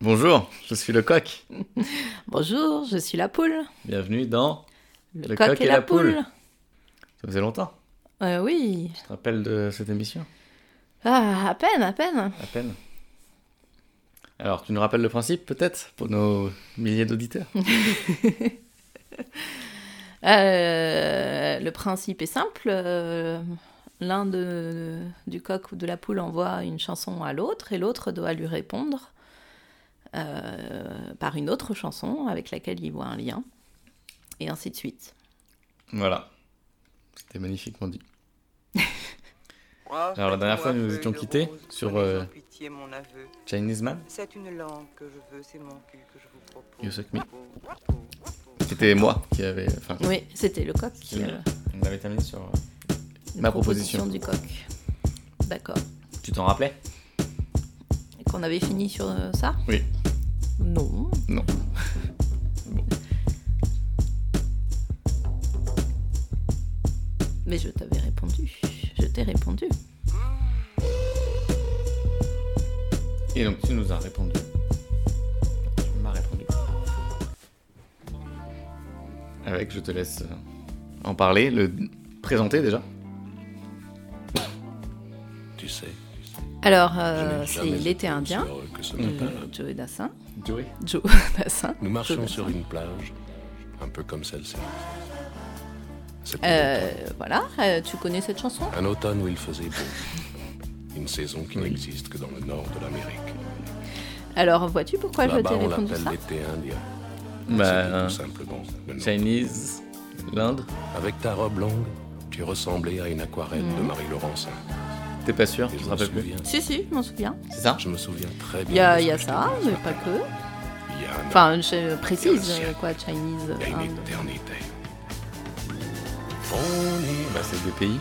Bonjour, je suis le coq. Bonjour, je suis la poule. Bienvenue dans Le, coq, et, la, poule. Ça faisait longtemps. Euh, oui. Tu te rappelles de cette émission? Ah, à peine, à peine. À peine. Alors, tu nous rappelles le principe peut-être pour nos milliers d'auditeurs? Euh, le principe est simple. euh, L'un de, du coq ou de la poule envoie une chanson à l'autre et l'autre doit lui répondre euh, par une autre chanson avec laquelle il voit un lien. Et ainsi de suite. Voilà. C'était magnifiquement dit. Alors, la dernière fois, nous nous étions quittés sur, euh, Chinese Man, C'est une langue que je veux, c'est mon cul que je vous propose. You Suck Me. C'était moi qui avait. Enfin, Oui, c'était le coq qui. euh, on avait terminé sur. euh, Ma proposition. du coq. D'accord. Tu t'en rappelais? Et qu'on avait fini sur euh, ça? Oui. Non. Non. Bon. Mais je t'avais répondu. Je t'ai répondu. Et donc, tu nous as répondu. Tu m'as répondu. Avec, je te laisse euh, en parler, le présenter déjà. Tu sais, Alors, euh, c'est l'été été indien de matin. Joe Dassin. Joey. Joe Dassin. Nous marchions Joe sur une plage, un peu comme celle-ci. Euh, voilà, euh, tu connais cette chanson? Un automne où il faisait beau. Une saison qui n'existe que dans le nord de l'Amérique. Alors, vois-tu pourquoi je Là-bas, t'ai on répondu l'appelle ça? l'été indien. Bah, C'était tout simplement le nom. Chinese, l'Inde. Avec ta robe longue, tu ressemblais à une aquarelle de Marie Laurencin. T'es pas sûr je te me rappelles plus souviens, Si, si, je m'en souviens. C'est ça je me souviens très bien. Il y a, y a ça, mais pas que. Il y a un Enfin, je précise, Il y a un euh, quoi, Chinese. il y a une Inde. éternité. On y Bah, c'est des pays.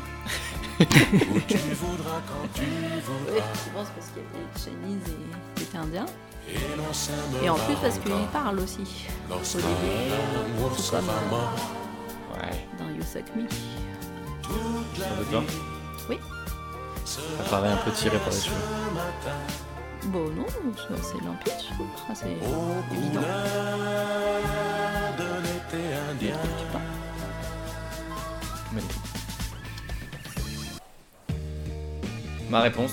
où tu voudras quand tu Oui, voudras. je pense parce qu'il y avait Chinese et l'été indien. Et Et en plus parce qu'il parle aussi. Lorsque Olivier, l'amour tout sera comme, euh, mort. Ouais. Dans You Suck Me. Oui. Ça paraît un peu tiré par les cheveux. Bon, non, c'est limpide, je trouve. Ah, c'est évident. de l'été indien. Tu pas Magnifique. Ma réponse,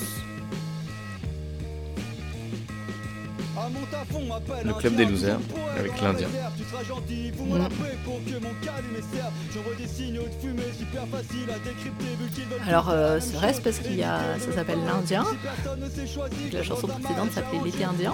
Le club des losers avec l'Indien. Alors, euh, serait-ce parce qu'il y a. Ça s'appelle l'Indien La chanson précédente s'appelait L'été indien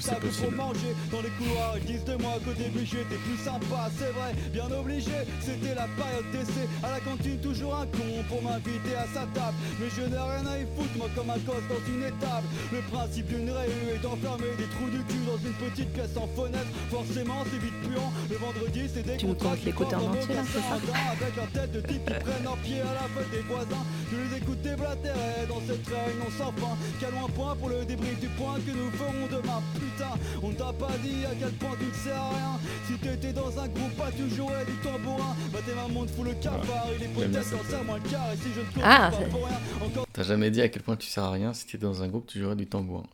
c'est possible. Dans les couloirs, ils disent de moi qu'au début j'étais plus sympa, c'est vrai, bien obligé. C'était la période d'essai. À la cantine, toujours un con pour m'inviter à sa table. Mais je n'ai rien à y foutre, moi, comme un gosse dans une étable. Le principe d'une réu est d'enfermer des trous du cul dans une petite pièce en fenêtre. Forcément, c'est vite puant. Le vendredi, c'est des Tu nous contrats qui l'écouter en entier, là, c'est ça Avec leur tête de type qui prennent leur pied à la fête des voisins. Je les écoute déblatérer dans cette réunion sans fin. Calons un point pour le débrief du point que nous ferons demain. Putain, on t'a pas dit à quel point tu ne sers à rien. Si t'étais dans un groupe, pas tu jouais du tambourin. Bah t'es maman de fout le cafard. Il est peut-être quand ça moins le quart. Et si je ne te Ah, comprends pas pour rien, encore T'as jamais dit à quel point tu sers à rien si t'es dans un groupe, tu jouerais du tambourin.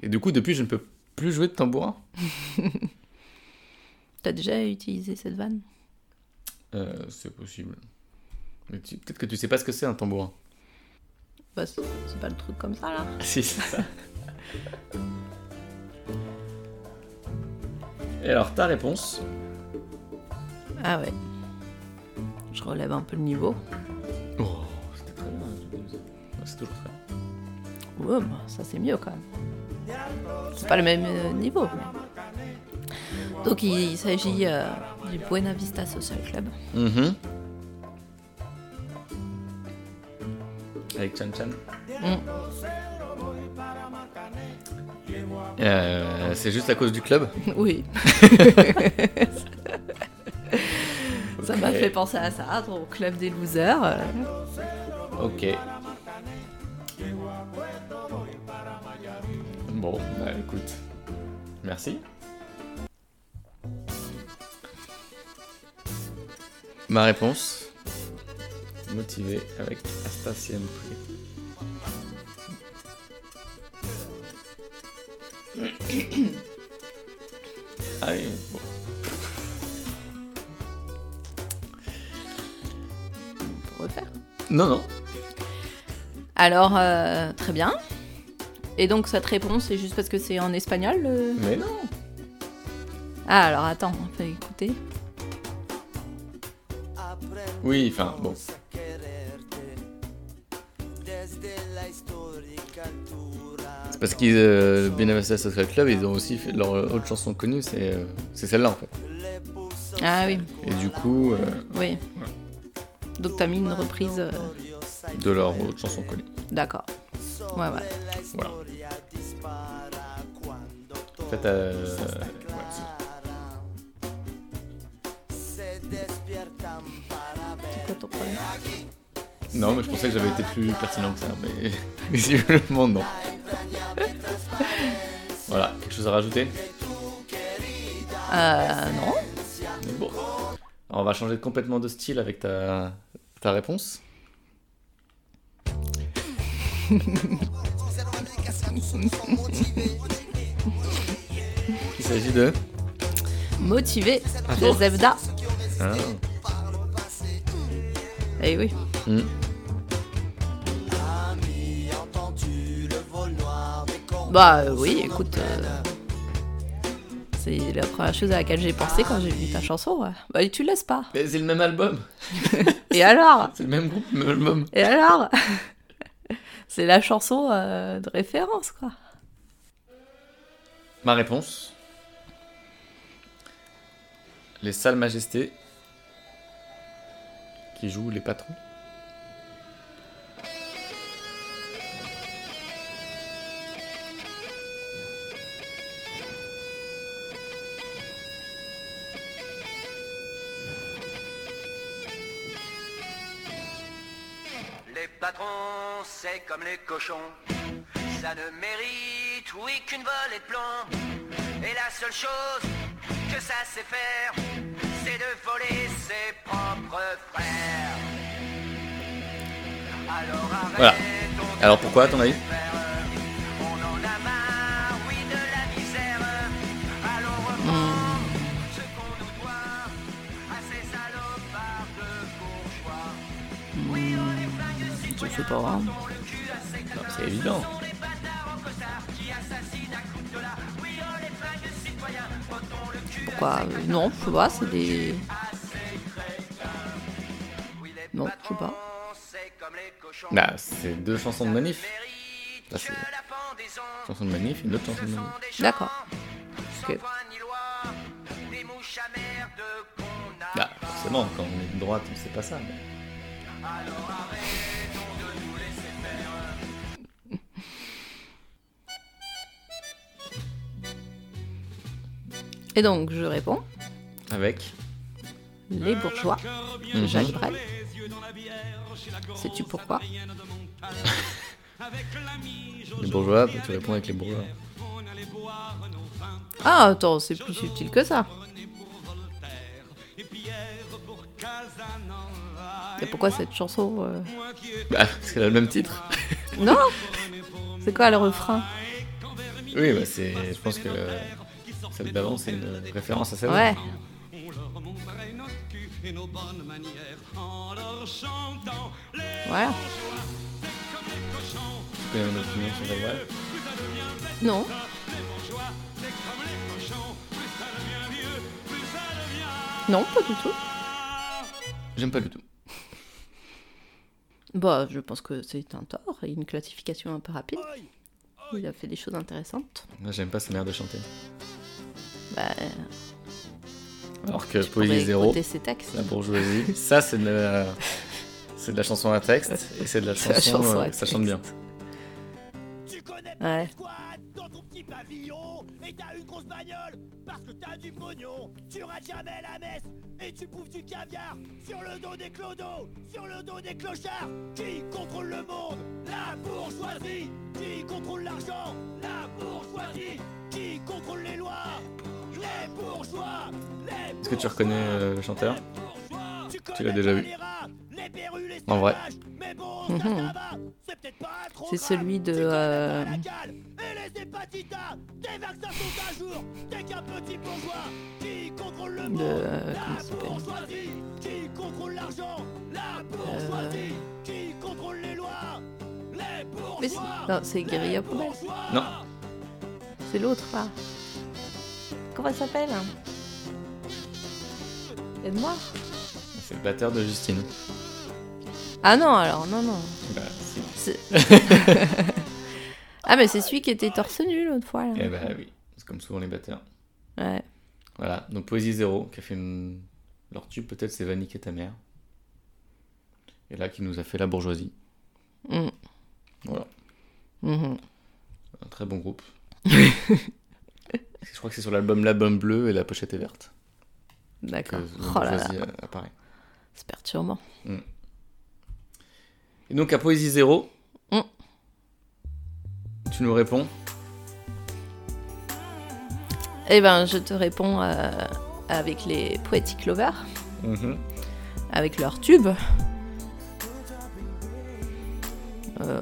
Et du coup, depuis, je ne peux plus jouer de tambourin. T'as déjà utilisé cette vanne? Euh, c'est possible. Mais tu- peut-être que tu sais pas ce que c'est un tambourin. Bah, c'est pas le truc comme ça, là Si, c'est ça. Et alors, ta réponse? Ah ouais. Je relève un peu le niveau. Oh, c'était très bien. hein, C'est toujours très bien. Ouais, bah, ça c'est mieux quand même. C'est pas le même euh, niveau. mais- Donc il, il s'agit euh, du Buena Vista Social Club. Mhm. Avec Chan Chan. Mm. Euh, c'est juste à cause du club? Oui. ça m'a fait penser à ça, au club des losers. Ok. Bon, bah écoute. Merci. Ma réponse motivé avec Hasta siempre. Ah oui, bon. Pour refaire? Non, non. Alors, euh, très bien. Et donc, cette réponse, c'est juste parce que c'est en espagnol le- Mais non. Ah, alors attends, on va écouter. Oui, enfin, bon. C'est parce qu'ils, euh, Benavista Social Club, ils ont aussi fait leur autre chanson connue, c'est euh, celle-là en fait. Ah oui, Et du coup, euh, oui. Donc, t'as mis une reprise. euh, de leur autre chanson connue. D'accord. Ouais, ouais. Voilà. En fait, euh, ouais, C'est quoi ton problème c'est- non, mais je pensais que j'avais été plus pertinent que ça, mais visiblement non. voilà, quelque chose à rajouter Euh, non. Mais Bon. Alors, on va changer complètement de style avec ta, ta réponse. Il s'agit de. Motivé Ah de bon Zebda. Ah. Eh oui. Hmm. Bah euh, oui, écoute. euh, C'est la première chose à laquelle j'ai pensé quand j'ai vu ta chanson. ouais. Bah tu laisses pas. Mais c'est le même album, Et alors c'est le même groupe, le même album. Et alors C'est la chanson euh, de référence, quoi. Ma réponse Les Salles Majestés qui jouent les patrons. Les patrons, c'est comme les cochons. Ça ne mérite, oui, qu'une volée de plomb. Et la seule chose que ça sait faire, c'est de voler ses propres frères. Alors arrête Voilà. Alors pourquoi, à ton avis On en a marre, oui, de Non, je sais pas, c'est des. Non, je sais pas. Bah, c'est deux chansons de manif. Là, c'est pendaison. chanson de manif et une autre chanson de manif. D'accord. Ok. Bah, forcément, quand on est de droite, on sait pas ça. mais- Et donc, je réponds Avec Les bourgeois Mhm. Jacques Brel. Sais-tu pourquoi les bourgeois, tu réponds avec les bourgeois. Ah, attends, c'est plus subtil que ça. Et pourquoi cette chanson euh, Bah, parce qu'elle a le même titre. Non C'est quoi le refrain? Oui, bah, c'est. Je pense que le- celle d'avant, c'est une référence à celle Ouais. Voilà. Tu opinion sur Brel Non. Non, pas du tout. J'aime pas du tout. Bah, je pense que c'est un tort et une classification un peu rapide. Il a fait des choses intéressantes. Moi, j'aime pas sa manière de chanter. Bah, Alors que Poésie Zéro, écouter ses textes. la bourgeoisie, ça, c'est de la. C'est de la chanson à texte et c'est de la C'est la chanson, chanson à euh, ça chante bien. Tu connais Ouais. dans ton petit pavillon et t'as une grosse bagnole parce que t'as du pognon. Tu rates jamais la messe et tu bouffes du caviar sur le dos des clodos, sur le dos des clochards. Qui contrôle le monde? La bourgeoisie. Qui contrôle l'argent? La bourgeoisie. Qui contrôle les lois? Est-ce que tu reconnais euh, le chanteur? Tu, l'as déjà vu En vrai. Mhm. C'est celui de, euh, De. La Comment s'appelle? Bourgeoisie Qui contrôle l'argent La bourgeoisie Qui contrôle les lois Les Mais c'est- bourgeois non, c'est Guérilla Poubelle. Non. C'est l'autre là. Comment elle s'appelle? Aide-moi. C'est le batteur de Justine. Ah non, alors non, non. Bah, si. Ah, mais c'est celui qui était torse nu l'autre fois. là. Eh bah oui, c'est comme souvent les batteurs. Ouais. Voilà, donc Poésie Zéro, qui a fait une... leur tube, peut-être c'est Vannick et ta mère. Et là, qui nous a fait La Bourgeoisie. Mm. Voilà, Mhm. un très bon groupe. Je crois que c'est sur l'album L'album bleu et la pochette est verte. Que D'accord. La Oh là Bourgeoisie là, euh, apparaît. c'est perturbant. Et donc à Poésie Zéro, Mm. tu nous réponds Eh ben, je te réponds euh, avec les Poetic Lovers, Mhm. avec leur tube. Euh,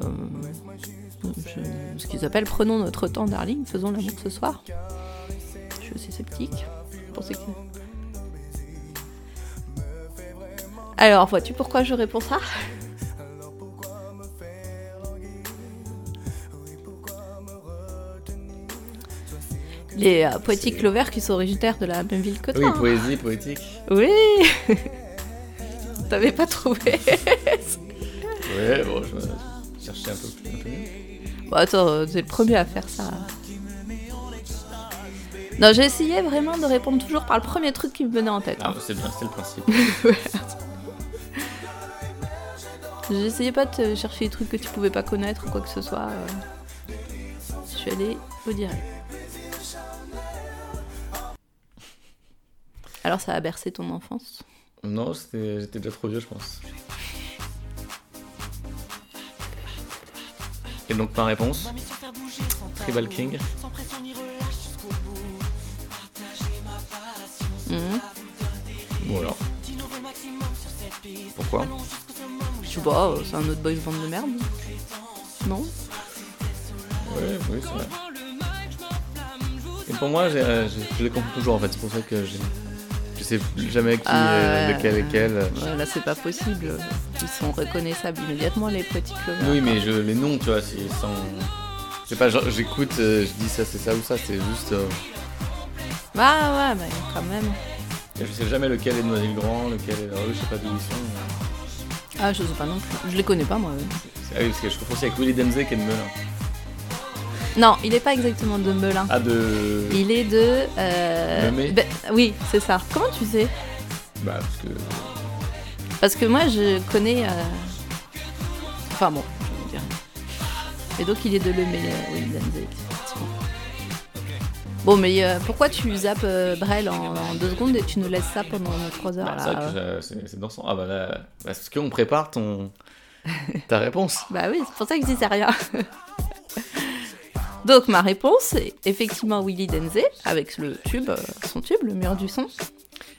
je- ce qu'ils appellent Prenons notre temps, darling, faisons l'amour ce soir. Je suis aussi sceptique. Je pensais que- Alors, vois-tu pourquoi je réponds ça Les euh, Poetic Lovers qui sont originaires de la même ville que toi. Oui, hein. poésie, poétique. Oui T'avais pas trouvé Ouais, bon, je vais chercher un peu plus. Un peu mieux. Bon, attends, euh, t'es le premier à faire ça. Non, j'ai essayé vraiment de répondre toujours par le premier truc qui me venait en tête. Ah, hein. c'est bien, c'est le principe. J'essayais pas de te chercher des trucs que tu pouvais pas connaître ou quoi que ce soit. euh. Je suis allée au direct. Alors, ça a bercé ton enfance? Non, j'étais déjà trop vieux, je pense. Et donc ma réponse? Tribal King. Mhm. Bon alors. Pourquoi? Je sais pas, euh, c'est un autre boys band de merde. Non Ouais, oui, c'est vrai. Et pour moi, euh, je, je les confonds toujours en fait, c'est pour ça que j'ai- je sais jamais qui, Ah, euh, ouais. lequel, lequel. Ouais, Là, c'est pas possible. Ils sont reconnaissables immédiatement, les petits clovers. Oui, mais je, les noms, tu vois, c'est sans. Je sais pas, genre, j'écoute, euh, je dis ça, c'est ça ou ça, c'est juste. euh, Ah ouais, mais quand même. je sais jamais lequel est Noisy le Grand, lequel est je sais pas d'où ils sont. Ah, je sais pas non plus. Je les connais pas, moi. Ah oui, parce que je confonds aussi avec Willy Denzé qui est de Melun. Non, il est pas exactement de Melun. Ah, de. Il est de. Euh... Ben, oui, c'est ça. Comment tu sais? Bah, parce que. Parce que moi, je connais. euh, Enfin bon, je vais dire. Et donc, il est de Lemay, euh, Danzig, effectivement. Bon, mais euh, pourquoi tu zappes euh, Brel en, en deux secondes et tu nous laisses ça pendant trois heures Bah, là c'est vrai que euh c'est dansant. Ah, bah là. bah, parce qu'on prépare ton. ta réponse. Bah oui, c'est pour ça que je disais rien. Donc ma réponse est effectivement Willy Denzé avec le tube, son tube, le mur du son.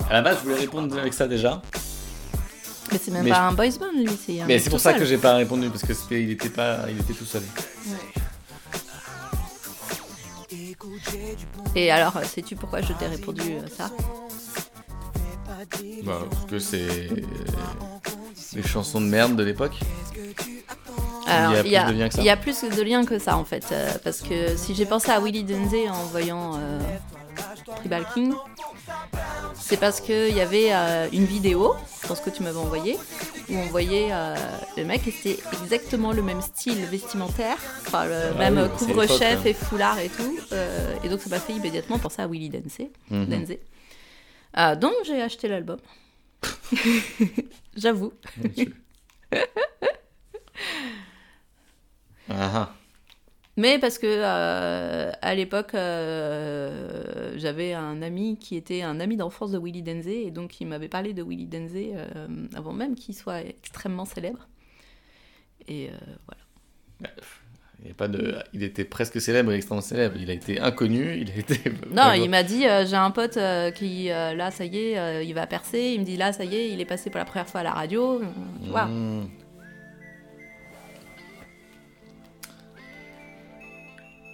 À la base, je voulais répondre avec ça déjà. Mais c'est même Mais pas je- un boys band lui, c'est un Mais c'est pour ça seul. que j'ai pas répondu, parce que c'était, il était pas, il était tout seul. Et alors, sais-tu pourquoi je t'ai répondu ça Bah, parce que c'est euh, les chansons de merde de l'époque. Alors, Il y a plus de lien que ça. il y a plus de liens que ça en fait, euh, parce que si j'ai pensé à Willy Denzé en voyant euh, Tribal King, c'est parce qu'il y avait euh, une vidéo dans ce que tu m'avais envoyé où on voyait euh, le mec et c'était exactement le même style vestimentaire, enfin le Ah même oui, couvre-chef hein. et foulard et tout, euh, et donc ça m'a fait immédiatement penser à Willy Denzé. Mhm. Donc j'ai acheté l'album. J'avoue. Ah, ah. Mais parce que euh, à l'époque, euh, j'avais un ami qui était un ami d'enfance de Willy Denzé, et donc il m'avait parlé de Willy Denzé euh, avant même qu'il soit extrêmement célèbre. Et voilà. Il, y a pas de... il était presque célèbre et extrêmement célèbre. Il a été inconnu, il a été. Non, il m'a dit j'ai un pote qui là ça y est, il va percer. Il me dit là ça y est, il est passé pour la première fois à la radio. Tu vois. Mmh.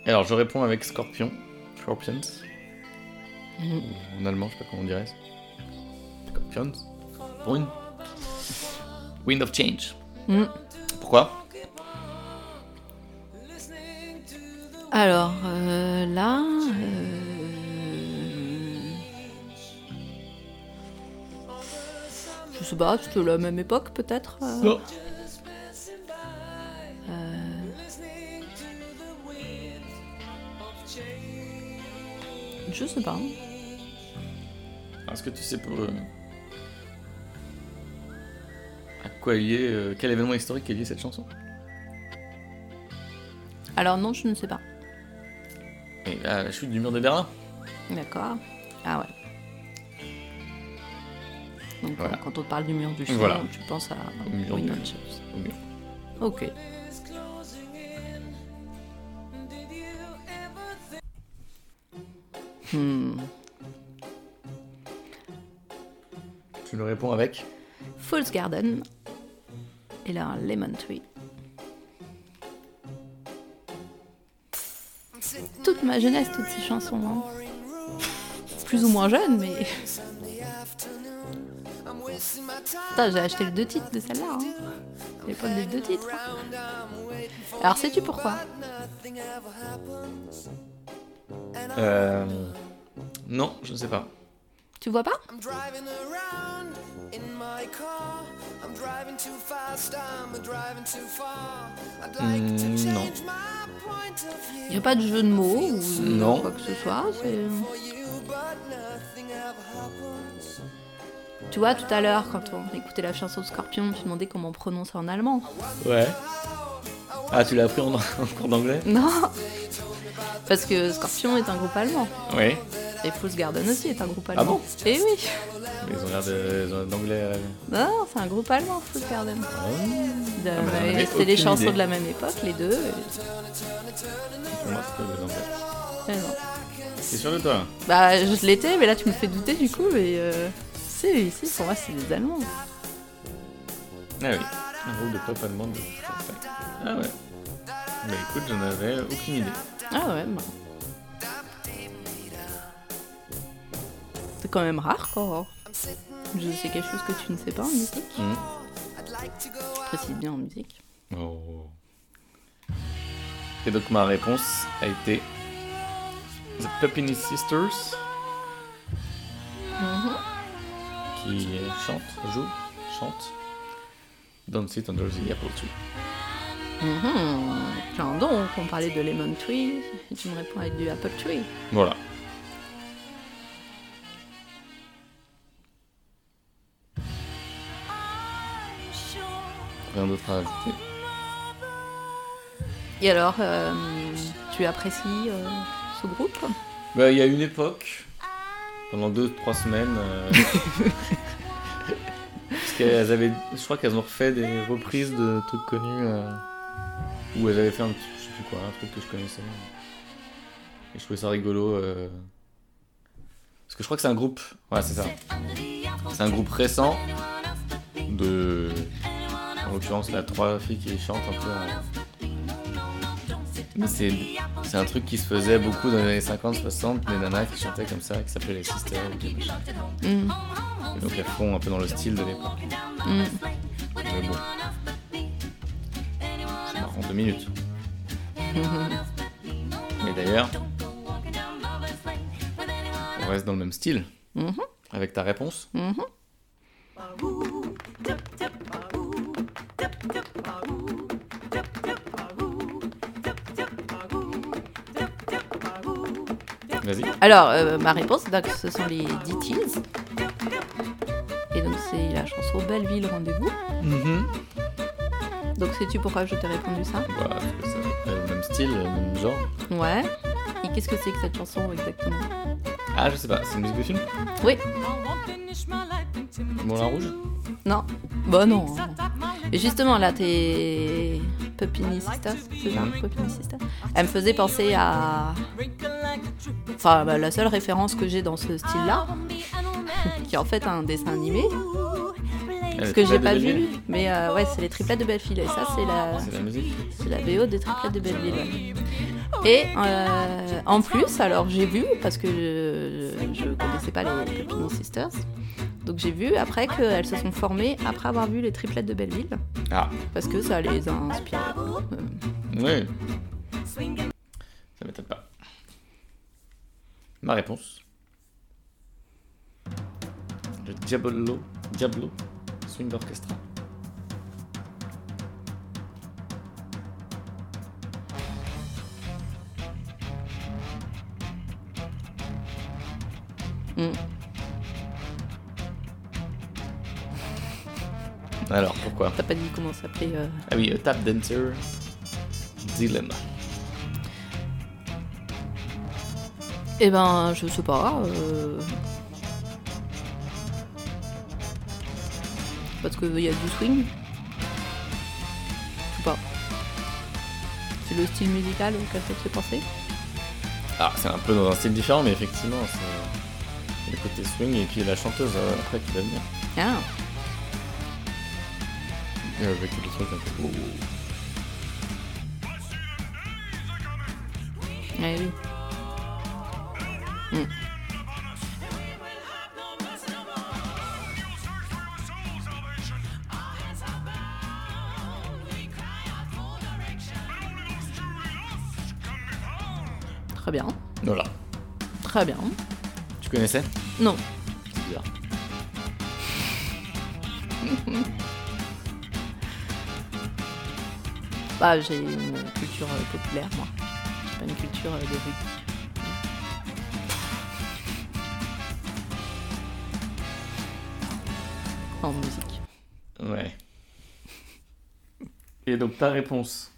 Alors, je réponds avec Scorpion. Scorpions. Mhm. En allemand, je sais pas comment on dirait. Scorpions. Wind. Wind of Change. Mm. Pourquoi? Alors euh, là, euh, je sais pas, c'était la même époque peut-être. euh, Je sais pas. Est-ce que tu sais pour. euh, À quoi est lié. euh, Quel événement historique est lié cette chanson? Alors non, je ne sais pas. Et à la chute du mur de Berlin? D'accord. Ah ouais. Donc Voilà. quand on te parle du mur du chien, Voilà. tu penses à Au mur du- au mur. Ok. Hmm. Tu le réponds avec Fool's Garden. Et là, Lemon Tree. Toute ma jeunesse, toutes ces chansons. hein. Plus ou moins jeune, mais. Putain, j'ai acheté le deux titres de celle-là. Hein. L'époque des deux titres. Alors, sais-tu pourquoi? Euh. Non, je ne sais pas. Tu vois pas I'm driving around in my car. I'm driving too fast, I'm driving too far. I'd like to Hmm, non. change my point of view Il n'y a pas de jeu de mots ou Non. quoi que ce soit. c'est- for you, but nothing ever happens. Tu vois, tout à l'heure, quand on écoutait la chanson Scorpion, tu demandais comment on prononce en allemand. Ouais. Ah, tu l'as appris en, en cours d'anglais Non Parce que Scorpion est un groupe allemand. Oui. Et Fool's Garden aussi est un groupe allemand. Ah bon Eh oui Ils ont l'air de- ils ont l'air d'anglais. euh. Non, c'est un groupe allemand, Fool's Garden. De- mais j'en avais C'était les aucune chansons idée. de la même époque, les deux. et- Pour moi, c'était des anglais. eh non. T'es sûr de toi Bah, je l'étais, mais là tu me fais douter du coup. Mais euh... si, si, pour moi c'est des Allemands. Ah oui. Un groupe de pop allemand de. Ah ouais. Bah écoute, j'en avais aucune idée. Ah ouais, bah. C'est quand même rare quoi. Je sais quelque chose que tu ne sais pas en musique. Mhm. Je précise bien en musique. Oh. Et donc ma réponse a été The Puppini Sisters qui chante, joue, chante Don't Sit Under the Apple Tree. Mhm. Donc, on parlait de Lemon Tree, et tu me réponds avec du Apple Tree. Voilà. Rien d'autre à ajouter. Et alors, euh, tu apprécies euh, ce groupe? Bah, il y a une époque, pendant 2-3 semaines, euh, parce qu'elles avaient, je crois qu'elles ont refait des reprises de trucs connus, où elles avaient fait un, petit- je sais plus quoi, un truc que je connaissais. Et je trouvais ça rigolo. euh, parce que je crois que c'est un groupe, ouais, c'est ça. C'est un groupe récent de, en l'occurrence, là, trois filles qui chantent un peu. en- Mais c'est c'est un truc qui se faisait beaucoup dans les années 50-60, des nanas qui chantaient comme ça, qui s'appelaient les sisters ou. Mhm. Et donc elles font un peu dans le style de l'époque. Mhm. Mais bon. Deux minutes. Et d'ailleurs, on reste dans le même style. Mhm. Avec ta réponse. Vas-y. Alors, euh, ma réponse, donc, ce sont les DTs. Et donc, c'est la chanson Belleville Rendez-vous. Donc, sais-tu pourquoi je t'ai répondu ça Voilà, parce que c'est le même style, le même genre. Ouais. Et qu'est-ce que c'est que cette chanson exactement? Ah, je sais pas, c'est une musique de film? Oui. Moulin Rouge? Non. Bah non. Et justement, là, t'es Puppini Sisters, c'est ça? Mhm. Puppini Sisters. Elle me faisait penser à... Enfin, bah, la seule référence que j'ai dans ce style-là, qui est en fait un dessin animé, Elle que est j'ai pas vu, mais euh, ouais, c'est les triplettes de Belleville. Et ça, c'est la, C'est la musique c'est la BO des triplettes de Belleville. Et euh, en plus, alors j'ai vu, parce que je, connaissais pas les Pepini Sisters, donc j'ai vu après qu'elles se sont formées après avoir vu les triplettes de Belleville, Ah, parce que ça les a inspirées. Euh, oui. Ça m'étonne pas. Ma réponse. Le Diablo, Diablo Swing Orchestra. Mm. Alors, pourquoi? T'as pas dit comment s'appelait euh, Ah oui, Tap Dancer Dilemma. Eh ben, je sais pas. euh, Parce qu'il y a du swing. Je sais pas. C'est le style musical auquel ça te fait penser? Ah, c'est un peu dans un style différent, mais effectivement, c'est le côté swing et puis la chanteuse euh, après qui va venir. Ah, Et avec le truc un peu. ouais, oui. Mm. Très bien, Voilà. très bien. Tu connaissais? Non, C'est bizarre. bah j'ai une culture euh, populaire moi. J'ai pas une culture euh, de rue. En musique. Ouais. Et donc ta réponse?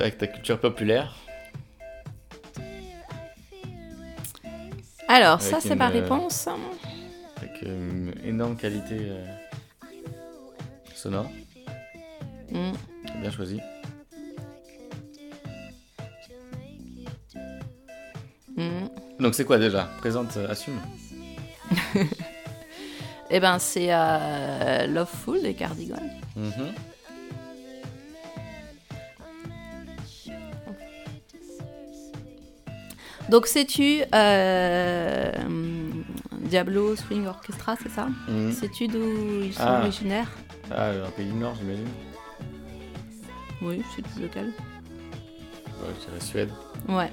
Avec ta culture populaire. Alors, ça c'est ma euh, réponse. Avec une énorme qualité euh, sonore. Mm. Bien choisi. Mm. Donc c'est quoi déjà? Présente, euh, assume. Eh ben c'est euh, Loveful des Cardigans. Mhm. Donc sais-tu euh, Diablo Swing Orchestra, c'est ça Mhm. Sais-tu d'où ils sont Ah. originaires Ah, un pays du Nord, j'imagine. Oui, lequel Ouais, je dirais Suède. Ouais,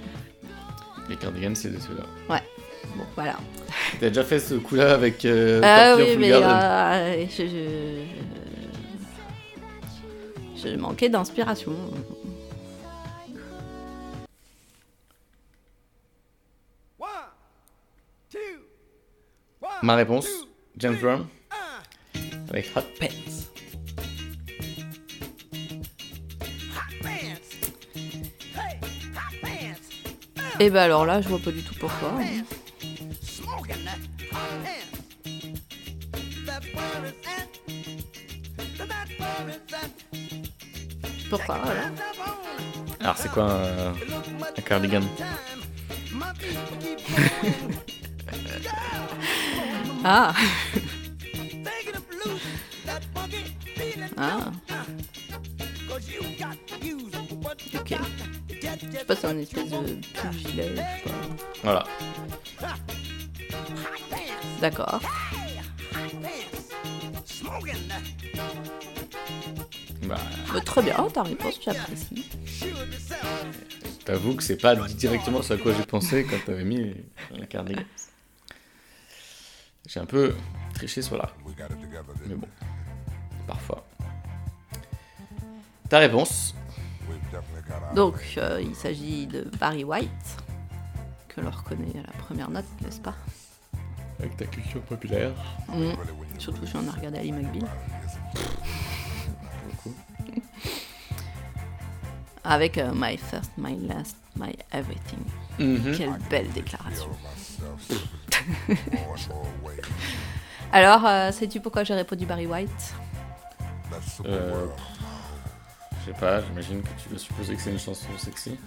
Les Cardigans, c'est de ceux-là. bon voilà. T'as déjà fait ce coup-là avec euh, Ah oui, mais euh, je, je, je manquais d'inspiration. Ma réponse, James Brown avec Hot Pants. Hot pants. Hey, hot pants. Et ben alors là, je vois pas du tout pourquoi. Pourquoi voilà. Alors c'est quoi un, un cardigan? Ah Ah Ok. Je sais pas, c'est un espèce de pull gilet, je sais pas. Voilà. D'accord. Bah, Bah, très bien, ta réponse, j'apprécie. t'avoue que c'est pas directement ce à quoi j'ai pensé quand t'avais mis la cardigan. J'ai un peu triché sur la. Mais bon, parfois. Ta réponse Donc, euh, il s'agit de Barry White, que l'on reconnaît à la première note, n'est-ce pas? Avec ta culture populaire. Surtout si on a regardé Ali McBeal. Avec euh, My First, My Last, My Everything. Mhm. Quelle belle déclaration. Alors, euh, sais-tu pourquoi j'ai répondu Barry White? Euh, je sais pas, j'imagine que tu dois supposer que c'est une chanson sexy.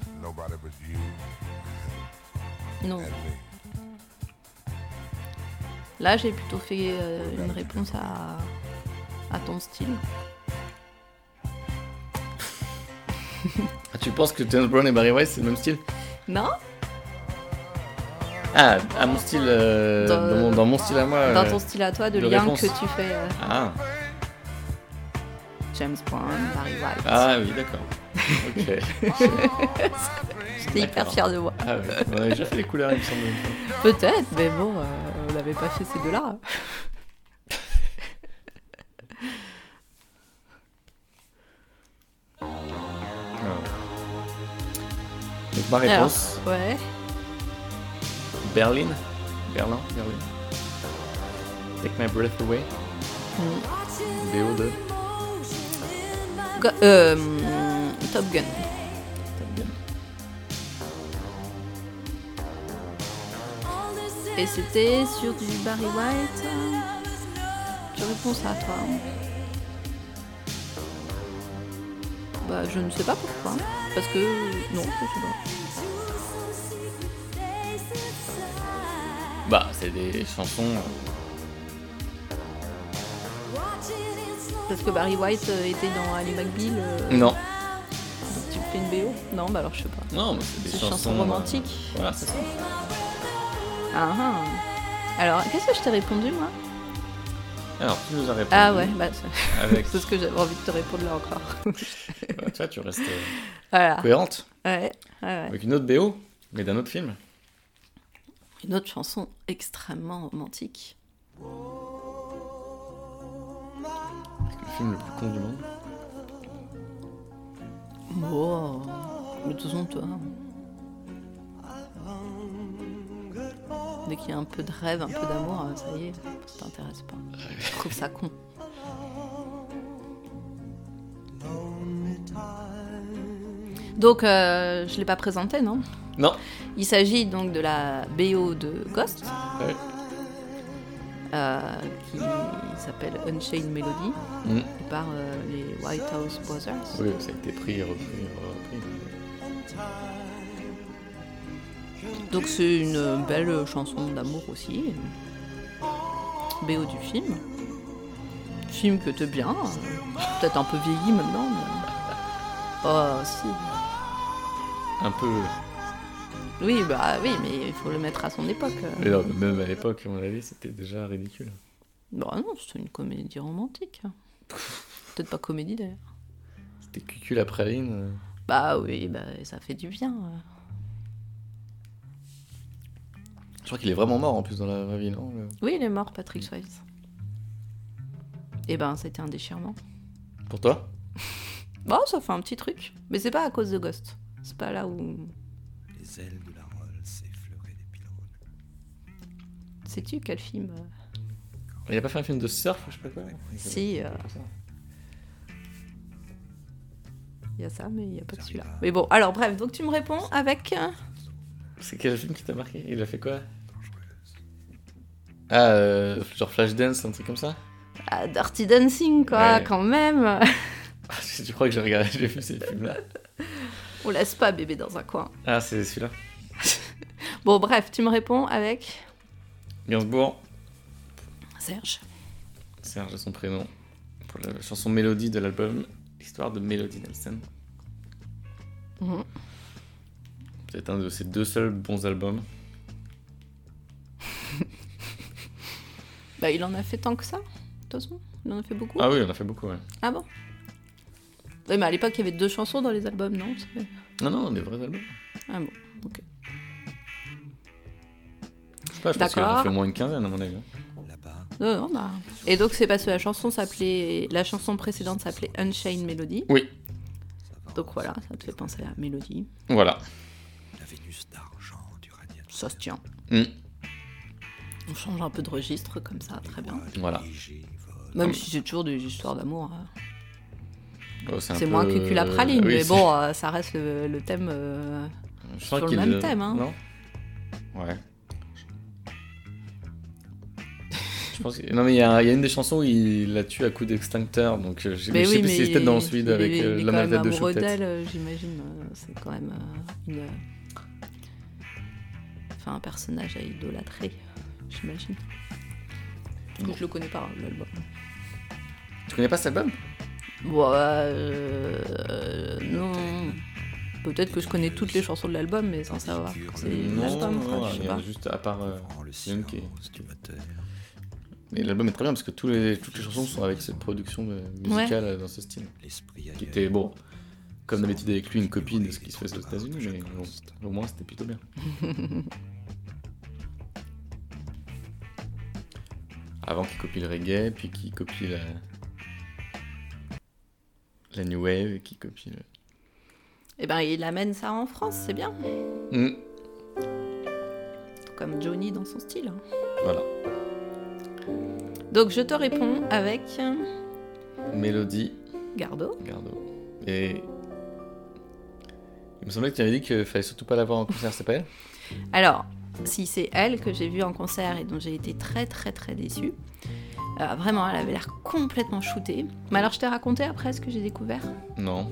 Non. Là, j'ai plutôt fait euh, une réponse à, à ton style. Ah, tu penses que James Brown et Barry White c'est le même style? Non Ah, à mon style. euh, Dans- dans, mon, dans mon style à moi. Dans euh, ton style à toi, de lien que tu fais Ah, James Brown, Barry White. ah oui, d'accord. Ok. J'étais hyper fière de moi. Ah ouais, on avait déjà fait les couleurs, il me semble. Peut-être, mais bon, euh, on n'avait pas fait ces deux-là. Donc ma Alors, réponse, ouais. Berlin? Berlin, Berlin. Take my breath away. BO de Go- euh, Top Gun. Top Gun. Et c'était sur du Barry White. Tu réponds ça, toi. hein. Bah, je ne sais pas pourquoi. Parce que. Non, je sais pas. Bah, c'est des chansons. euh, Parce que Barry White euh, était dans Ali McBeal. euh, Non. Tu fais une BO Non, bah alors je sais pas. Non, mais c'est des chansons. chansons romantiques. Voilà, c'est ça. Ah, ah. Alors, qu'est-ce que je t'ai répondu, moi? Alors, tu nous as répondu. Ah ouais, bah, c'est Avec. ce que j'avais envie de te répondre là encore. Bah, tu vois, tu restes euh, voilà. cohérente. Ouais, ouais, ouais. Avec une autre BO, mais d'un autre film. Une autre chanson extrêmement romantique. Le film le plus con du monde? Oh, mais de toute toi. Dès qu'il y a un peu de rêve, un peu d'amour, euh, ça y est, ça t'intéresse pas. Je trouve ça con. Donc, euh, je l'ai pas présenté, non? Non. Il s'agit donc de la BO de Ghost, Ouais. euh, qui s'appelle Unchained Melody, Mm. par euh, les White House Brothers. Oui, ça a été pris, repris, repris. Donc c'est une belle chanson d'amour aussi. BO du film. Film que t'aimes bien. Peut-être un peu vieilli maintenant. Mais... Oh si. Un peu. Oui, bah oui, mais il faut le mettre à son époque. Mais non, même à l'époque, à mon avis, c'était déjà ridicule. Bah non, c'est une comédie romantique. Peut-être pas comédie d'ailleurs. C'était cucul la praline. euh. Bah oui, bah ça fait du bien. Je crois qu'il est vraiment mort en plus dans la vraie vie, non le- Oui, il est mort, Patrick Swayze. Et ben, c'était un déchirement. Pour toi? Bon, ça fait un petit truc. Mais c'est pas à cause de Ghost. C'est pas là où. Les ailes de la Rolls effleuraient des pylônes. Sais-tu quel film euh, Il a pas fait un film de surf, je sais pas quoi Si, euh, il y a ça, mais il y a pas que celui-là. Mais bon, alors bref, donc tu me réponds avec. euh, C'est quel film qui t'a marqué? Il a fait quoi? Ah, euh, genre Flashdance, un truc comme ça? Ah, Dirty Dancing, quoi, Ouais. quand même. Tu crois que j'ai regardé, j'ai vu ces films-là On laisse pas bébé dans un coin. Ah, c'est celui-là. Bon, bref, tu me réponds avec. Gainsbourg, Serge. Serge a son prénom, pour la chanson Mélodie de l'album Histoire de Mélodie Nelson. Mhm. C'est un de ses deux seuls bons albums. Bah, il en a fait tant que ça, de toute façon. Il en a fait beaucoup. Ah oui, on a fait beaucoup, ouais. Ah bon? Oui, mais à l'époque, il y avait deux chansons dans les albums, non Non, non, des vrais albums. Ah bon, ok. Je sais pas, je pense qu'il en a D'accord. fait au moins une quinzaine à mon avis. Non, non, bah. Et donc, c'est parce que la chanson s'appelait. La chanson précédente s'appelait Unchained Melody. Oui, Donc voilà, ça te fait penser à Mélodie. voilà. la Vénus d'argent du radiateur. Ça se tient. Mm, On change un peu de registre comme ça, très bien. Voilà. Même si c'est toujours des histoires d'amour. hein. Oh, C'est peu- moins que la praline, oui, mais bon, euh, ça reste le, le thème. euh, Je crois sur le même thème, hein. Non Ouais. Je pense que... Non, mais il y, a il y a une des chansons où il la tue à coup d'extincteur, donc euh, je, sais oui, plus mais si c'était dans celui il avec l'homme à la tête de chou, euh, j'imagine. C'est quand même une. Enfin, un personnage à idolâtrer, j'imagine. Bon. Je le connais pas, l'album. Tu connais pas cet album? Bon, euh, non. Peut-être que je connais toutes les chansons de l'album, mais sans savoir que c'est Non, l'album, je sais il y en a pas. juste à part euh, une qui est- l'album est très bien parce que tous les, toutes les chansons sont avec cette production de- musicale euh, dans ce style. L'esprit Qui était, bon, comme d'habitude avec lui, une copie de ce qui se faisait aux États-Unis, mais bon, au moins c'était plutôt bien. Avant qu'il copie le reggae, puis qu'il copie la. La new wave, et qu'il copie le. Et ben, il amène ça en France, c'est bien. Hmm, Comme Johnny dans son style. voilà. Donc, je te réponds avec Mélodie, Gardo. Gardo. Et. Il me semblait que tu avais dit qu'il fallait surtout pas la voir en concert, c'est pas elle? Alors, si c'est elle que j'ai vue en concert et dont j'ai été très très très déçue, euh, vraiment, elle avait l'air complètement shootée. Mais alors, je t'ai raconté après ce que j'ai découvert. Non.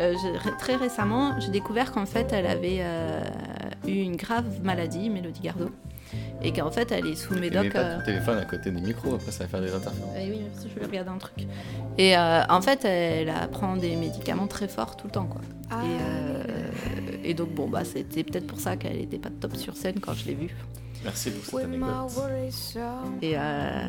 Euh, très récemment, j'ai découvert qu'en fait, elle avait euh, eu une grave maladie, Mélodie Gardot, et qu'en fait, elle est sous médoc. pas euh, ton téléphone à côté des micros, après ça va faire des interférences. Eh oui, merci, je vais regarder un truc. Et euh, en fait, elle euh, prend des médicaments très forts tout le temps, quoi. Et, euh, et donc, bon, bah, c'était peut-être pour ça qu'elle était pas top sur scène quand je l'ai vue. Merci pour cette anecdote. Et euh,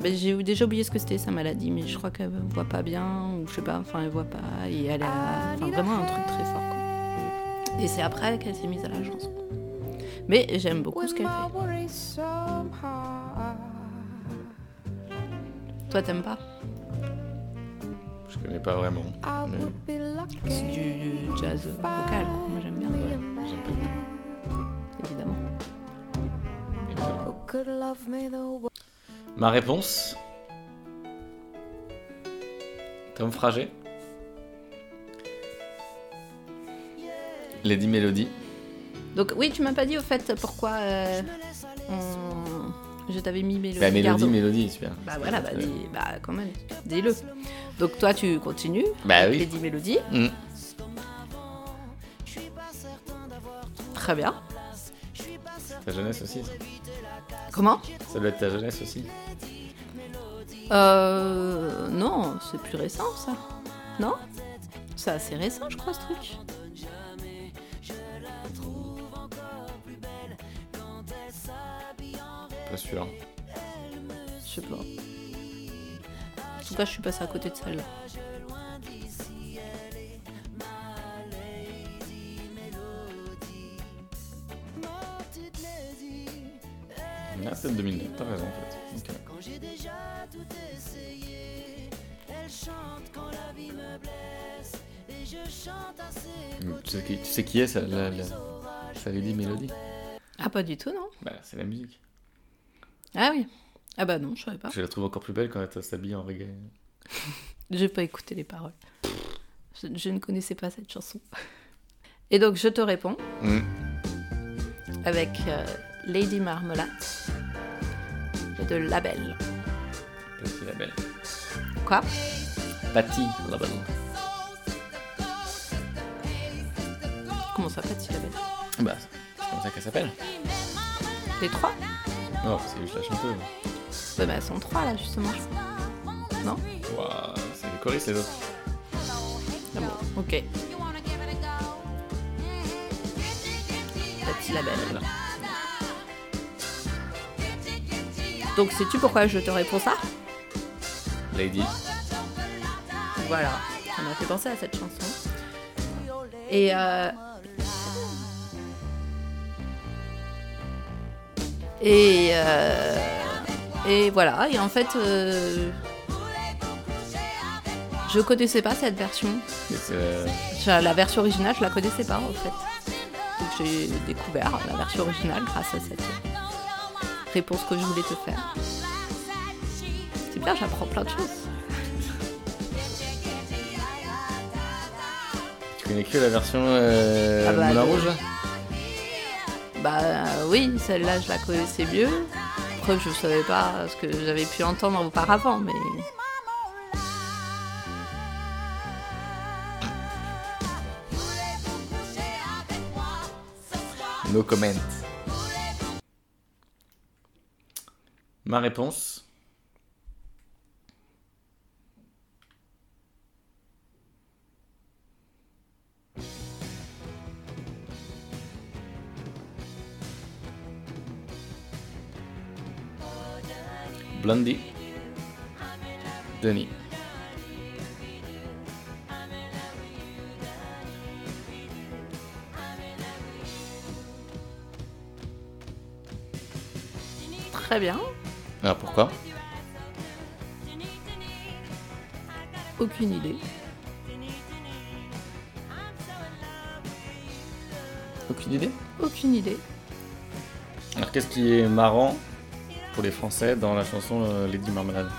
ben, j'ai déjà oublié ce que c'était sa maladie, mais je crois qu'elle voit pas bien, ou je sais pas, enfin elle voit pas, et elle a enfin, vraiment un truc très fort. Quoi. Et c'est après qu'elle s'est mise à la chanson. Mais j'aime beaucoup ce qu'elle fait. Toi t'aimes pas? Je connais pas vraiment. Mais C'est du jazz vocal, quoi. moi j'aime bien, j'aime pas. évidemment. Évidemment. Ma réponse Tom Frager Lady Melody. Donc oui, tu m'as pas dit au fait pourquoi euh, on- je t'avais mis Mélodie. Bah, Mélodie. Mélodie, super. Bah voilà, bah, dis, bah quand même, dis-le. Donc toi tu continues, Bah oui. Lady Mélodie. Mm. Très bien. Ta jeunesse aussi, ça. Comment? Ça doit être ta jeunesse aussi. Euh. Non, c'est plus récent ça. Non? C'est assez récent, je crois, ce truc. Pas sûr. Je sais pas. En tout cas, je suis passée à côté de celle-là. Ah, peut-être 2009, t'as raison en fait. Ok. Mm, Tu sais qui, tu sais qui est ça, la, la, sa Lady Melody Ah, pas du tout, non Bah, c'est la musique. Ah oui. Ah bah non, je savais pas. Je la trouve encore plus belle quand elle s'habille en reggae. J'ai pas écouté les paroles. Je, je ne connaissais pas cette chanson. Et donc, je te réponds Mm. avec euh, Lady Marmalade de Label. Patty Labelle. Quoi? Patty Labelle. Comment ça, Patty Label? Bah, c'est comme ça qu'elle s'appelle. Les trois? Non, c'est juste la chanteuse. Ouais, bah, elles sont trois là, justement. Non? Ouah, c'est les choristes les autres. Ah bon, ok. Patty Label. Voilà. Donc, sais-tu pourquoi je te réponds ça Lady. Voilà, ça m'a fait penser à cette chanson. Et euh... Et, euh... et voilà, et en fait, euh... je connaissais pas cette version. Euh, La version originale, je la connaissais pas en fait. Donc j'ai découvert la version originale grâce à cette réponse que je voulais te faire. C'est bien, j'apprends plein de choses. Tu connais que la version euh, Ah bah, Moulin Rouge là Bah oui, celle-là je la connaissais mieux. Preuve, je savais pas ce que j'avais pu entendre auparavant, mais. No comment. Ma réponse Blondie. Denis. Très bien. Alors pourquoi Aucune idée. Aucune idée Aucune idée. Alors qu'est-ce qui est marrant pour les Français dans la chanson euh, Lady Marmalade?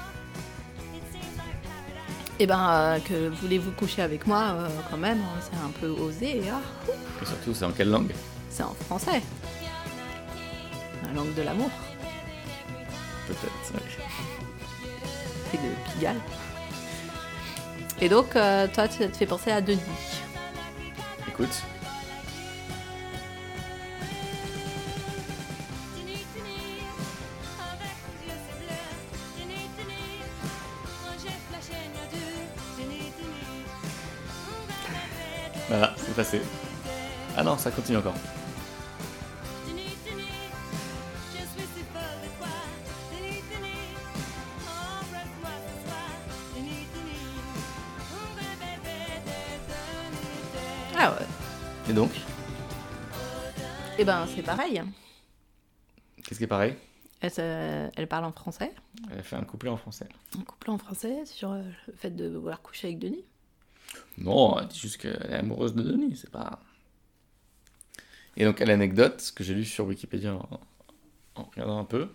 Eh ben, euh, que voulez-vous coucher avec moi euh, quand même hein, C'est un peu osé. hein. Et surtout, c'est en quelle langue? C'est en français. La langue de l'amour. Peut-être. C'est de Pigalle. Et donc, euh, toi, tu te fais penser à Denis. Écoute. Voilà, c'est passé. Ah non, ça continue encore. Ben, c'est pareil. Qu'est-ce qui est pareil? Elle, se- elle parle en français. Elle fait un couplet en français. Un couplet en français sur euh, le fait de vouloir coucher avec Denis. Non, elle dit juste qu'elle est amoureuse de Denis, c'est pas. Et donc, à l'anecdote que j'ai lu sur Wikipédia en, en regardant un peu,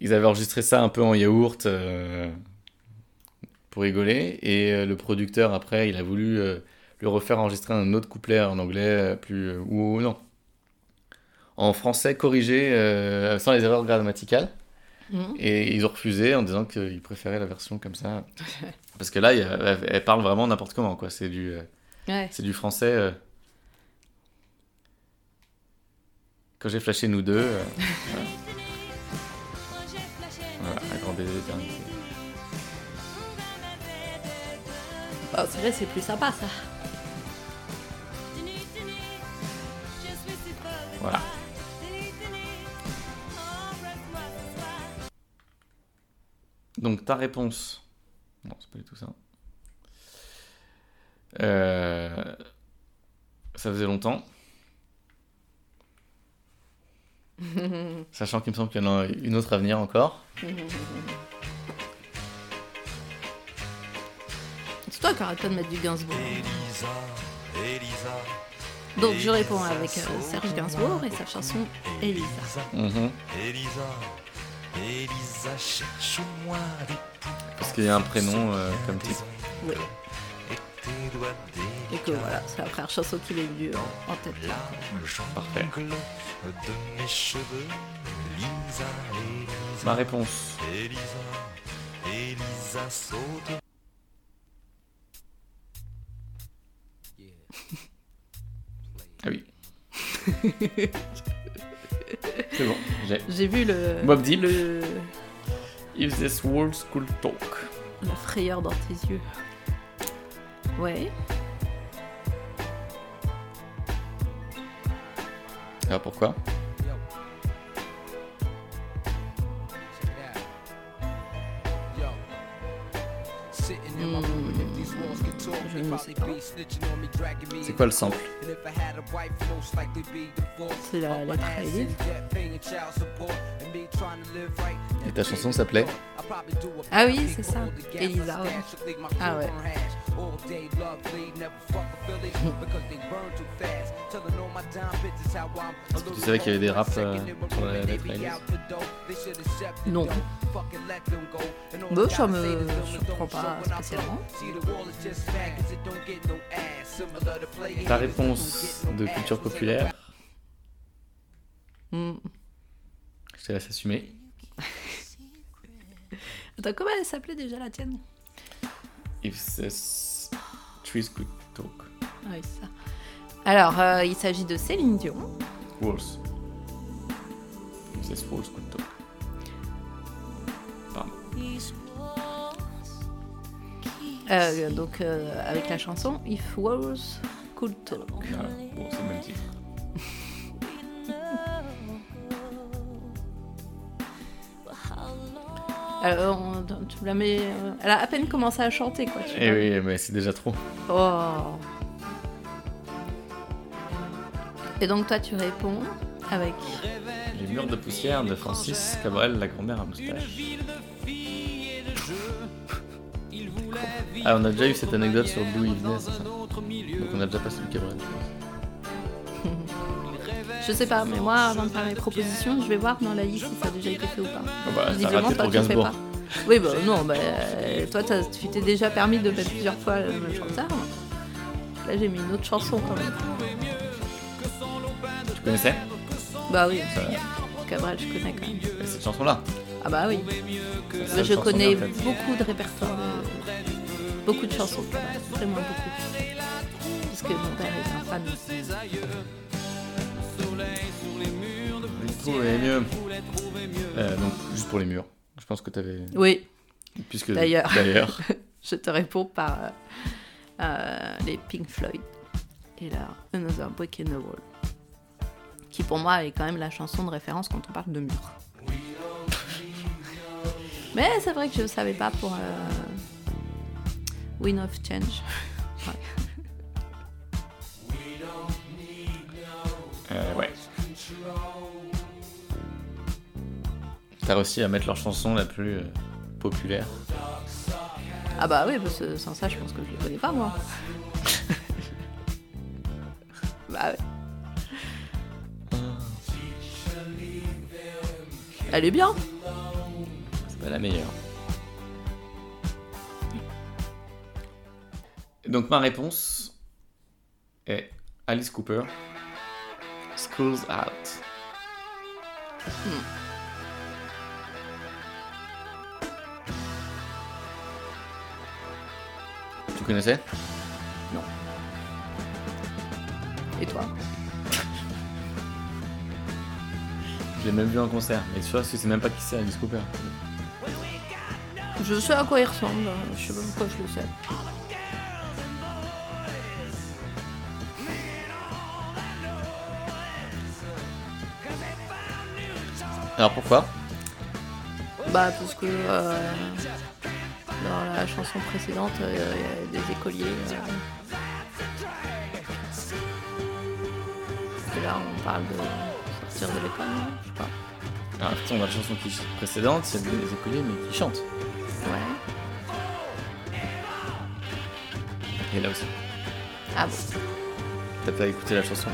ils avaient enregistré ça un peu en yaourt euh, pour rigoler, et euh, le producteur, après, il a voulu euh, lui refaire enregistrer un autre couplet en anglais, euh, plus. euh, ou non. En français corrigé, euh, sans les erreurs grammaticales. Mhm. Et ils ont refusé en disant qu'ils préféraient la version comme ça. Parce que là, il elle, elle parle vraiment n'importe comment, quoi. C'est du, euh, Ouais. c'est du français. euh. Quand j'ai flashé nous deux. voilà. Voilà, un grand baiser d'éternité. Oh, c'est vrai, c'est plus sympa ça. Voilà. Donc ta réponse. Non, c'est pas du tout ça. Euh, Ça faisait longtemps. Sachant qu'il me semble qu'il y en a une autre à venir encore. C'est toi qui arrête pas de mettre du Gainsbourg. Elisa, Elisa. Donc je réponds avec euh, Serge Gainsbourg et sa chanson Elisa. Elisa, Elisa, cherche-moi des Parce qu'il y a un prénom euh, comme titre. Oui. et que voilà, c'est la première chanson qui m'est venue en, en tête. là. Parfait. L'ongle de mes cheveux. Elisa, Elisa. Ma réponse. Elisa, Elisa saute. C'est bon, j'ai. J'ai vu le, Bob Deep. le If this world could talk. la frayeur dans tes yeux. Ouais. Ah pourquoi? Hmm, C'est quoi le sample C'est la lettre. Et ta chanson s'appelait Ah oui, c'est ça. Elisa, ouais. Ah ouais. Est-ce que tu savais qu'il y avait des raps euh, sur la lettre Non. Bon, ça me surprend pas spécialement. Ta réponse de culture populaire, Hmm. je te laisse assumer. Attends, comment elle s'appelait déjà la tienne? If this trees could talk. Ah oui, c'est ça. Alors, euh, il s'agit de Céline Dion. Walls. If this walls could talk. Euh, donc, euh, avec la chanson If Walls Could Talk. Voilà. Bon, c'est le même titre. Alors, on- tu la mets. euh, Elle a à peine commencé à chanter, quoi. Tu Eh oui, mais c'est déjà trop. Oh. Et donc, toi, tu réponds avec. Les murs de poussière de Francis Cabrel, la grand-mère à moustache. Ah, on a déjà eu cette anecdote sur d'où il venait, c'est ça Donc on a déjà passé le Cabrel, je pense. Je sais pas, mais moi, avant de faire mes propositions, je vais voir dans la liste si ça a déjà été fait ou pas. Ah bah, t'as Visiblement, raté pour Gainsbourg. pas. Oui, bah non, bah, euh, toi, tu t'es déjà permis de mettre plusieurs fois le même chanteur. Là, j'ai mis une autre chanson quand même. Tu connaissais? Bah oui, Ça- Cabrel, je connais quand même. cette chanson-là? Ah bah oui. Je connais bien, en fait. beaucoup de répertoires, de- beaucoup de chansons, vraiment beaucoup. Parce que mon père est un fan. Les mieux. Euh, donc, juste pour les murs. Je pense que t'avais. Oui, Puisque. D'ailleurs. D'ailleurs. je te réponds par euh, euh, les Pink Floyd et leur Another Brick in the Wall. Qui pour moi est quand même la chanson de référence quand on parle de mur. Mais c'est vrai que je ne savais pas pour euh, Win of Change. Ouais. Euh, ouais. T'as réussi à mettre leur chanson la plus euh, populaire? Ah bah oui, parce que sans ça, je pense que je les connais pas, moi. bah ouais. Elle est bien. C'est pas la meilleure. Donc ma réponse est Alice Cooper. School's Out. Tu connaissais? Et toi? Je l'ai même vu en concert, mais tu vois, que c'est même pas qui c'est Alice Cooper. Je sais à quoi il ressemble. Je sais pas pourquoi je le sais. Alors pourquoi Bah parce que euh, dans la chanson précédente, euh, il y a des écoliers. euh. Et là, on parle de sortir de l'école, non je sais pas. Alors, dans la chanson qui précédente, a des écoliers mais qui chantent. Ouais. Et là aussi. Ah bon. T'as pas écouté la chanson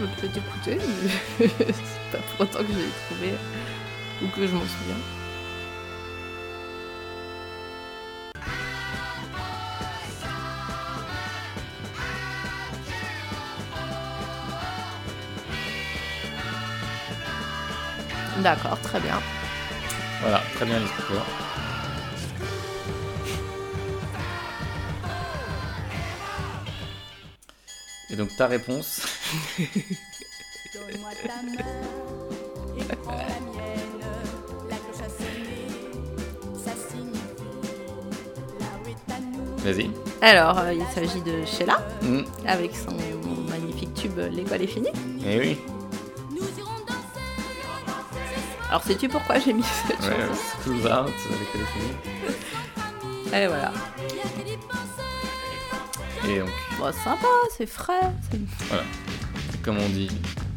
Je, je peux t'écouter, mais c'est pas pour autant que j'ai trouvé ou que je m'en souviens. D'accord, très bien. Voilà, très bien Cooper. Et donc ta réponse Donne-moi ta main et prends la mienne. La cloche a sonné, ça signifie là où est à nous. Vas-y. Alors, euh, il s'agit de Sheila, Mm. avec son magnifique tube L'école est finie. Eh oui. Nous irons danser. Alors, sais-tu pourquoi j'ai mis cette Ouais, chanson School's Out avec elle est finie. Et voilà. Et donc, Bon, sympa, c'est frais. c'est- voilà. Comme on dit,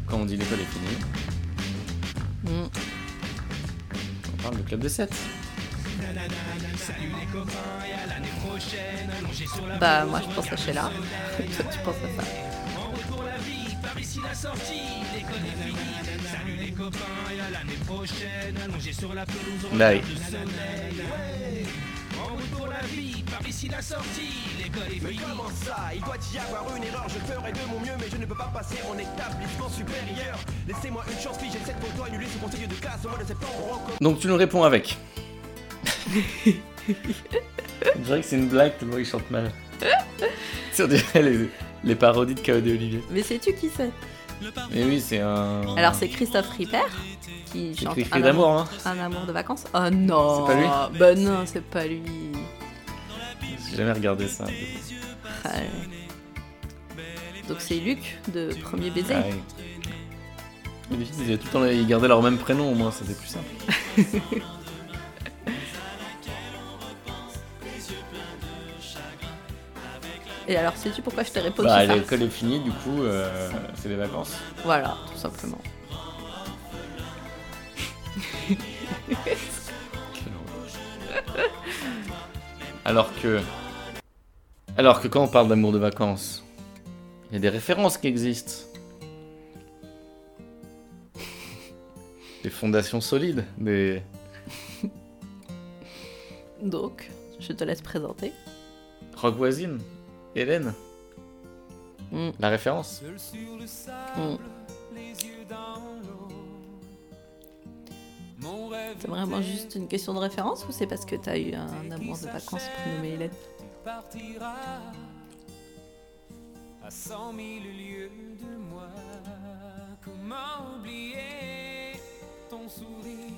quand on dit l'école est finie, Mm. on parle de club de 7. Bah, moi, je pense à Sheila. Toi, tu penses à ça. Bah oui. Mais comment ça? Il doit y avoir une erreur, je ferai de mon mieux mais je ne peux pas passer mon établissement supérieur Laissez-moi une chance, fille, j'ai cette photo annulée ce conseil de classe au mois de septembre on recommence Donc tu nous réponds avec. Je dirais que c'est une blague tellement il chante mal. On dirait les, les parodies de KOD Olivier. Mais sais-tu qui c'est? Et oui, c'est un. Alors, c'est Christophe Ripper qui Qui chante écrit Cri un d'amour, amour, hein un amour de vacances. Oh non C'est pas lui Bah non, c'est pas lui. J'ai jamais regardé ça. Ah. Donc, c'est Luc de Premier Baiser. Ah oui. Les filles, ils, avaient tout le temps, ils gardaient leur même prénom au moins, c'était plus simple. Et alors, sais-tu pourquoi je t'ai répondu Bah, ça? l'école est finie, du coup, euh, c'est les vacances. Voilà, tout simplement. Alors que. Alors que quand on parle d'amour de vacances, il y a des références qui existent. Des fondations solides, des. Donc, je te laisse présenter. Rock voisine, Hélène, Mm. la référence. Mm. C'est vraiment juste une question de référence ou c'est parce que t'as eu un amour de vacances pour nommer Hélène partira à cent mille lieues de moi. Comment oublier ton sourire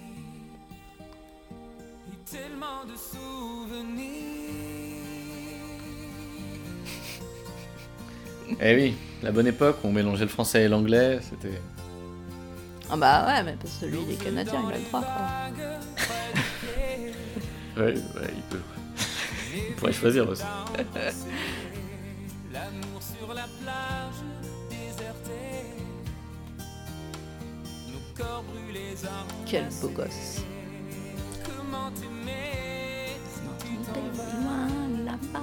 et tellement de souvenirs? Eh oui, la bonne époque où on mélangeait le français et l'anglais, c'était. Ah bah ouais, mais parce que lui il est canadien, il a le droit quoi. Ouais, ouais, il peut. Il pourrait choisir aussi. L'amour sur la plage désertée. Nos corps brûlés en Quel beau gosse. Comment t'aimer Loin là-bas.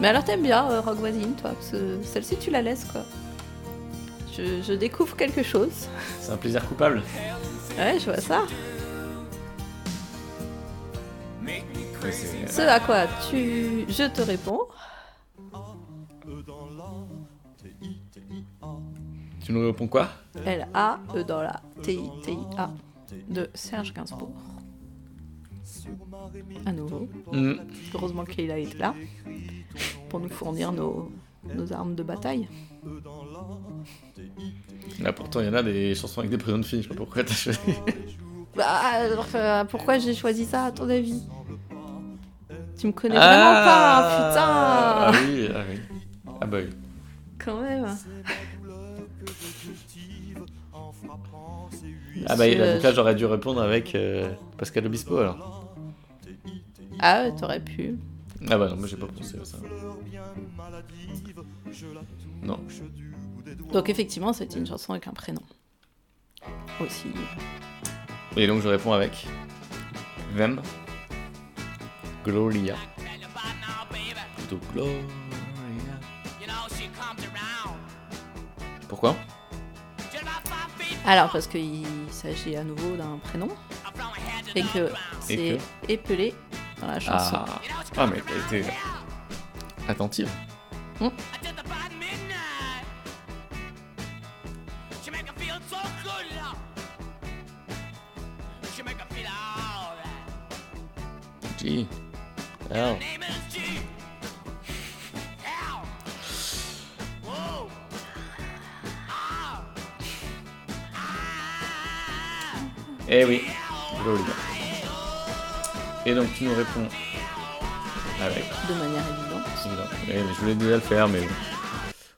Mais alors t'aimes bien euh, Rock Voisine toi Parce que celle-ci tu la laisses quoi. Je, je découvre quelque chose. C'est un plaisir coupable. Ouais, je vois ça. Ce à quoi tu... je te réponds. Tu nous réponds quoi? L-A-E dans la T-I-T-I-A de Serge Gainsbourg. À nouveau. Mm. Heureusement qu'il a été là pour nous fournir nos, nos armes de bataille. Là, pourtant, il y en a des chansons avec des prénoms de filles, je sais pas pourquoi t'as choisi. Bah, euh, pourquoi j'ai choisi ça à ton avis? Tu me connais vraiment pas, Ah putain oui, ah oui. Ah bah oui. Quand même. Ah bah là, j'aurais dû répondre avec euh, Pascal Obispo alors. Ah ouais, t'aurais pu. Ah bah non, moi j'ai pas pensé à ça. Non. Donc effectivement, c'était une chanson avec un prénom. Aussi. Et donc je réponds avec Gloria. Plutôt Gloria. Pourquoi? Alors, parce qu'il s'agit à nouveau d'un prénom. Et que c'est épelé dans la chanson. Ah, ah mais t'as été attentive. Hmm. G. L. Eh oui, Gloria. Et donc tu nous réponds avec. De manière évidente. Évidemment. Eh, mais je voulais déjà le faire, mais bon.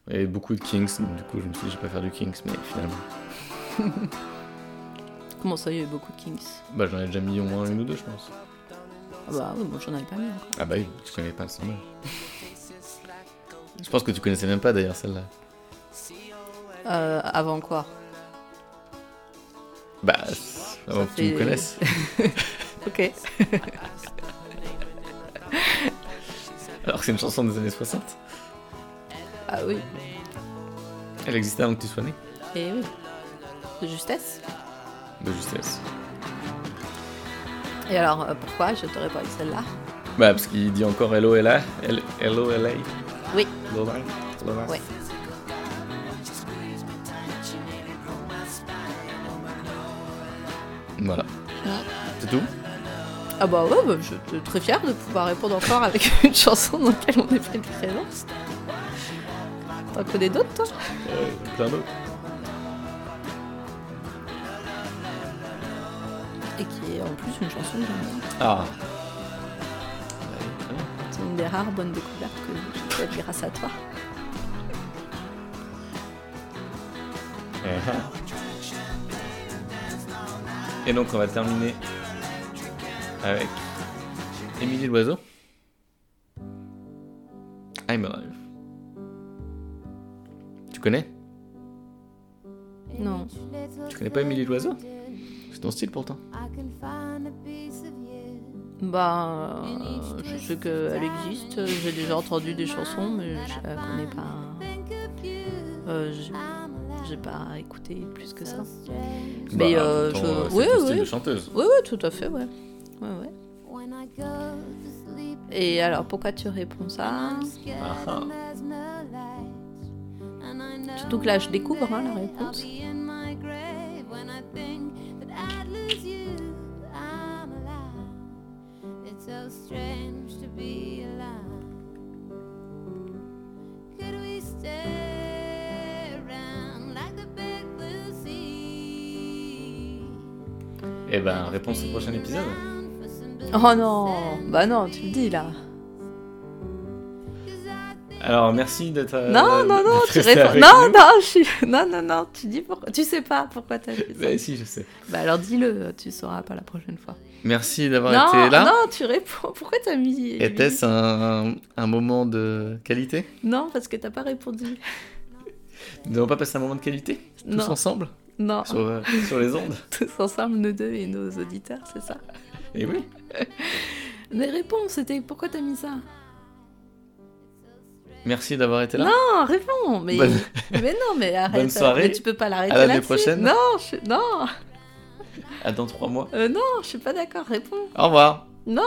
Il y avait beaucoup de Kings, du coup je me suis dit je vais pas faire du Kings, mais finalement. Comment ça, il y avait beaucoup de Kings Bah j'en ai déjà mis au moins une ou deux, je pense. Ah bah oui, moi j'en avais pas mis encore. Ah bah oui, tu connais pas, normal. Je pense que tu connaissais même pas d'ailleurs celle-là. Euh, avant quoi? Bah, avant que tu me connaisses. Ok. Alors que c'est une chanson des années 60. Ah oui. Elle existait avant que tu sois né. Et oui. De justesse. De justesse. Et alors, euh, pourquoi je t'aurais pas eu celle-là? Bah parce qu'il dit encore Hello LA. Hello LA. Oui. Lola. Lola. Ouais. Voilà. C'est tout? Ah bah ouais, bah, je suis très fière de pouvoir répondre encore avec une chanson dans laquelle on est pris de présence. T'en connais d'autres, toi? Euh, plein d'autres. Et qui est en plus une chanson que j'aime Ah C'est une des rares bonnes découvertes que j'ai fait grâce à toi. Eh, hein. Et donc on va terminer avec Émilie Loiseau. I'm alive. Tu connais? Non. Tu connais pas Émilie Loiseau? C'est ton style pourtant. Bah, euh, je sais qu'elle existe. J'ai déjà entendu des chansons, mais je la connais pas. Euh, j'ai- pas écouté plus que ça. Mais Bah, euh, pourtant, je... euh, oui, style oui. de chanteuse. Oui, oui, tout à fait, ouais. Ouais, ouais. Et alors, pourquoi tu réponds ça Ah, ah. Surtout que là, je découvre hein, la réponse. Eh ben, réponse au prochain épisode. Oh non Bah non, tu le dis là. Alors, merci d'être. euh, non, non, non, d'être tu réponds. Non, non, je suis... non, non, non, tu dis pourquoi. Tu sais pas pourquoi t'as fait ça. Bah, si, je sais. Bah alors dis-le, tu sauras pas la prochaine fois. Merci d'avoir Non, été là. non, tu réponds. Pourquoi t'as mis. Était-ce un, un moment de qualité? Non, parce que t'as pas répondu. Nous n'avons pas passé un moment de qualité Tous Non. ensemble? Non. sur, euh, sur les ondes Tous ensemble, nous deux et nos auditeurs, c'est ça Et oui. Mais réponds, c'était pourquoi t'as mis ça? Merci d'avoir été là. Non, réponds Mais, Bonne- mais non, mais arrête. Bonne soirée. Mais tu peux pas l'arrêter À l'année prochaine. Non, je... non, À dans trois mois. Euh, non, je suis pas d'accord. Réponds. Au revoir. Non